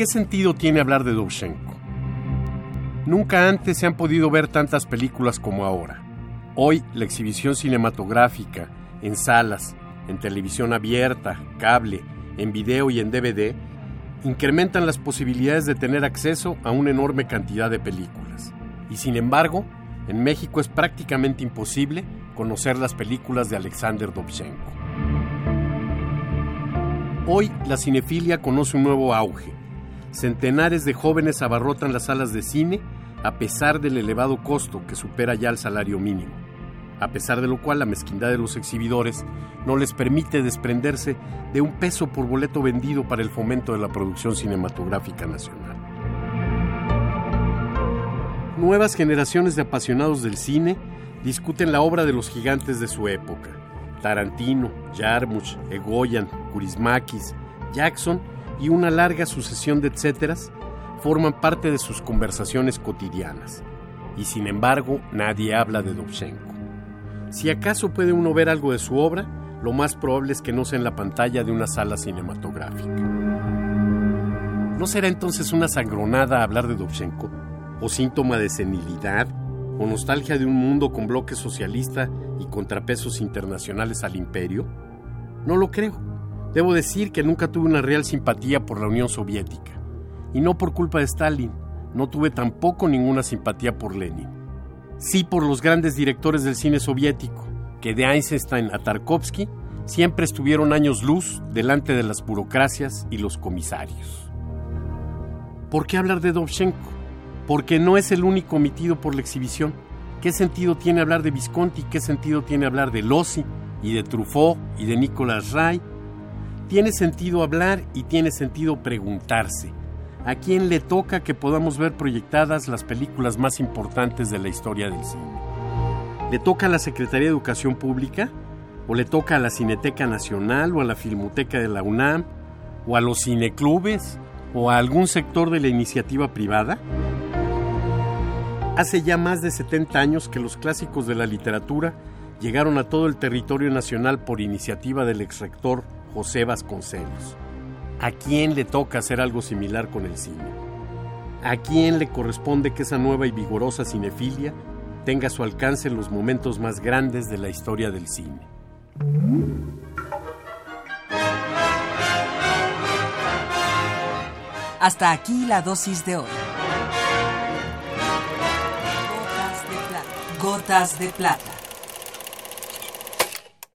¿Qué sentido tiene hablar de Dovchenko? Nunca antes se han podido ver tantas películas como ahora. Hoy la exhibición cinematográfica, en salas, en televisión abierta, cable, en video y en DVD, incrementan las posibilidades de tener acceso a una enorme cantidad de películas. Y sin embargo, en México es prácticamente imposible conocer las películas de Alexander Dovchenko. Hoy la cinefilia conoce un nuevo auge. Centenares de jóvenes abarrotan las salas de cine a pesar del elevado costo que supera ya el salario mínimo, a pesar de lo cual la mezquindad de los exhibidores no les permite desprenderse de un peso por boleto vendido para el fomento de la producción cinematográfica nacional. Nuevas generaciones de apasionados del cine discuten la obra de los gigantes de su época. Tarantino, Jarmusch, Egoyan, Kurismakis, Jackson y una larga sucesión de etcéteras forman parte de sus conversaciones cotidianas. Y sin embargo, nadie habla de Dovchenko. Si acaso puede uno ver algo de su obra, lo más probable es que no sea en la pantalla de una sala cinematográfica. ¿No será entonces una sangronada hablar de Dovchenko? ¿O síntoma de senilidad? ¿O nostalgia de un mundo con bloque socialista y contrapesos internacionales al imperio? No lo creo. Debo decir que nunca tuve una real simpatía por la Unión Soviética. Y no por culpa de Stalin. No tuve tampoco ninguna simpatía por Lenin. Sí por los grandes directores del cine soviético, que de Eisenstein a Tarkovsky siempre estuvieron años luz delante de las burocracias y los comisarios. ¿Por qué hablar de Dovchenko? Porque no es el único omitido por la exhibición. ¿Qué sentido tiene hablar de Visconti? ¿Qué sentido tiene hablar de Lossi y de Truffaut y de Nicolas Ray? Tiene sentido hablar y tiene sentido preguntarse. ¿A quién le toca que podamos ver proyectadas las películas más importantes de la historia del cine? ¿Le toca a la Secretaría de Educación Pública? ¿O le toca a la Cineteca Nacional o a la Filmoteca de la UNAM? ¿O a los cineclubes? ¿O a algún sector de la iniciativa privada? Hace ya más de 70 años que los clásicos de la literatura llegaron a todo el territorio nacional por iniciativa del exrector José Vasconcelos. ¿A quién le toca hacer algo similar con el cine? ¿A quién le corresponde que esa nueva y vigorosa cinefilia tenga su alcance los momentos más grandes de la historia del cine? Hasta aquí la dosis de hoy. Gotas de plata. Gotas de plata.